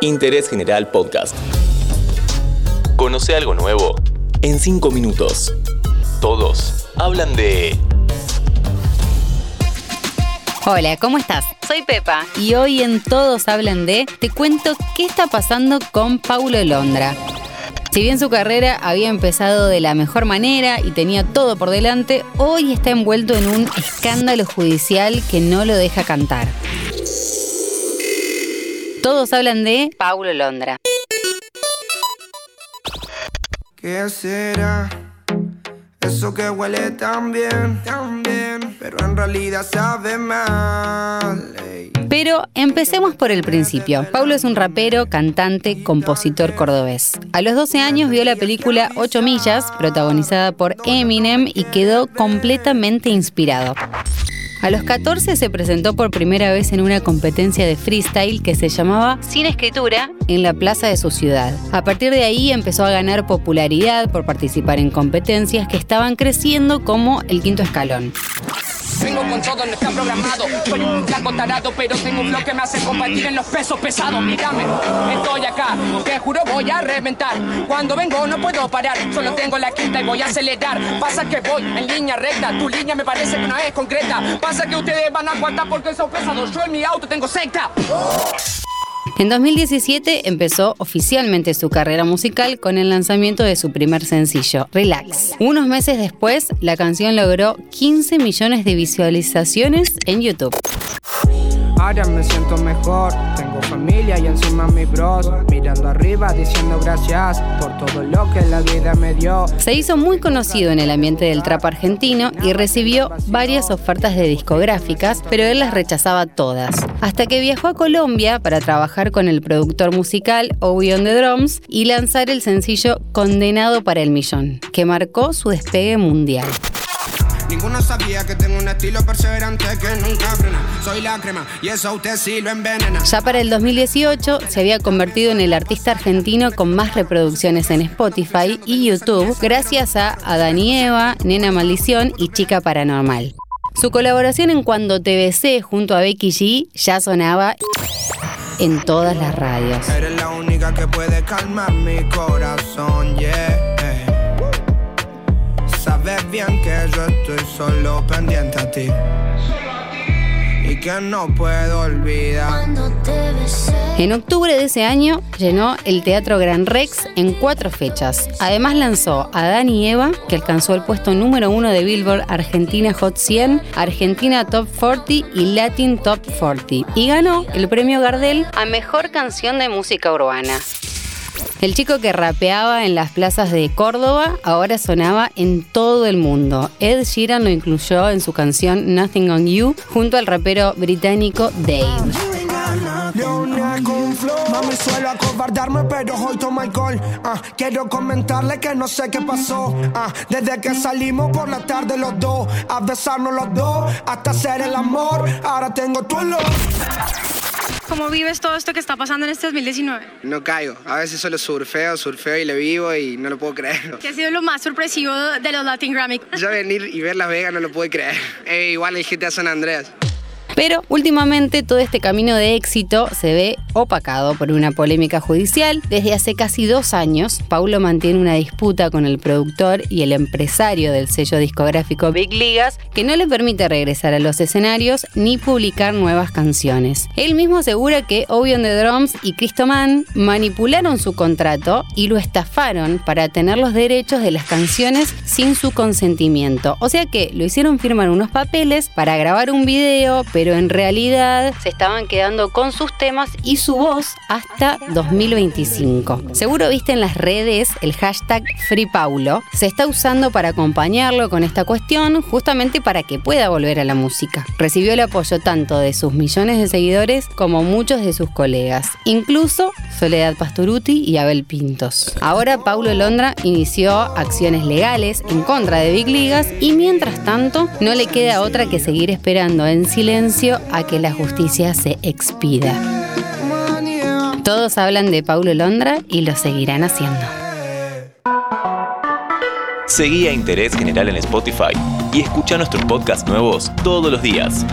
Interés General Podcast. Conoce algo nuevo en 5 minutos. Todos hablan de... Hola, ¿cómo estás? Soy Pepa y hoy en Todos hablan de te cuento qué está pasando con Paulo Londra. Si bien su carrera había empezado de la mejor manera y tenía todo por delante, hoy está envuelto en un escándalo judicial que no lo deja cantar. Todos hablan de Paulo Londra. ¿Qué será? Eso que huele tan bien, tan bien, pero en realidad sabe mal. ey. Pero empecemos por el principio. Paulo es un rapero, cantante, compositor cordobés. A los 12 años vio la película 8 millas, protagonizada por Eminem, y quedó completamente inspirado. A los 14 se presentó por primera vez en una competencia de freestyle que se llamaba Sin Escritura en la plaza de su ciudad. A partir de ahí empezó a ganar popularidad por participar en competencias que estaban creciendo como el quinto escalón. Vengo con todo, no está programado. Soy un flaco tarado, pero tengo un flow que me hace combatir en los pesos pesados. Mírame, estoy acá, te juro voy a reventar. Cuando vengo no puedo parar, solo tengo la quinta y voy a acelerar. Pasa que voy en línea recta, tu línea me parece que no es concreta. Pasa que ustedes van a aguantar porque son pesados. Yo en mi auto tengo secta. En 2017 empezó oficialmente su carrera musical con el lanzamiento de su primer sencillo, Relax. Unos meses después, la canción logró 15 millones de visualizaciones en YouTube. Me siento mejor, tengo familia y encima mi bros. Mirando arriba diciendo gracias por todo lo que la vida me dio. Se hizo muy conocido en el ambiente del trap argentino y recibió varias ofertas de discográficas, pero él las rechazaba todas. Hasta que viajó a Colombia para trabajar con el productor musical Obi on the Drums y lanzar el sencillo Condenado para el Millón, que marcó su despegue mundial. Ninguno sabía que tengo un estilo perseverante que nunca frena. Soy la crema y eso a usted sí lo envenena. Ya para el 2018 se había convertido en el artista argentino con más reproducciones en Spotify y YouTube gracias a Adán y Eva, Nena Maldición y Chica Paranormal. Su colaboración en Cuando te besé junto a Becky G ya sonaba en todas las radios. Eres la única que puede calmar mi corazón, yeah. Sabes bien que yo estoy solo pendiente a ti. Y que no puedo olvidar. En octubre de ese año llenó el Teatro Gran Rex en cuatro fechas. Además lanzó a Dani y Eva, que alcanzó el puesto número uno de Billboard Argentina Hot 100, Argentina Top 40 y Latin Top 40. Y ganó el premio Gardel a Mejor Canción de Música Urbana. El chico que rapeaba en las plazas de Córdoba ahora sonaba en todo el mundo. Ed Sheeran lo incluyó en su canción Nothing on You junto al rapero británico Dave. Mami suelo acobardarme, pero hoy tomo alcohol. Ah, quiero comentarle que no sé qué pasó. Ah, desde que salimos por la tarde los dos, a besarnos los dos, hasta hacer el amor. Ahora tengo tu olor. ¿Cómo vives todo esto que está pasando en este 2019? No caigo. A veces solo surfeo, surfeo y le vivo y no lo puedo creer. ¿Qué ha sido lo más sorpresivo de los Latin Grammy? Yo venir y ver Las Vegas no lo puedo creer. Eh, igual el GTA San Andreas. Pero últimamente todo este camino de éxito se ve opacado por una polémica judicial. Desde hace casi dos años, Paulo mantiene una disputa con el productor y el empresario del sello discográfico Big Ligas que no le permite regresar a los escenarios ni publicar nuevas canciones. Él mismo asegura que Obi on the Drums y Cristoman manipularon su contrato y lo estafaron para tener los derechos de las canciones sin su consentimiento. O sea que lo hicieron firmar unos papeles para grabar un video, pero en realidad se estaban quedando con sus temas y su voz hasta 2025. Seguro viste en las redes el hashtag FreePaulo. Se está usando para acompañarlo con esta cuestión, justamente para que pueda volver a la música. Recibió el apoyo tanto de sus millones de seguidores como muchos de sus colegas, incluso Soledad Pastoruti y Abel Pintos. Ahora Paulo Londra inició acciones legales en contra de Big Ligas y mientras tanto no le queda otra que seguir esperando en silencio a que la justicia se expida. Todos hablan de Paulo Londra y lo seguirán haciendo. Seguí a Interés General en Spotify y escucha nuestros podcasts nuevos todos los días.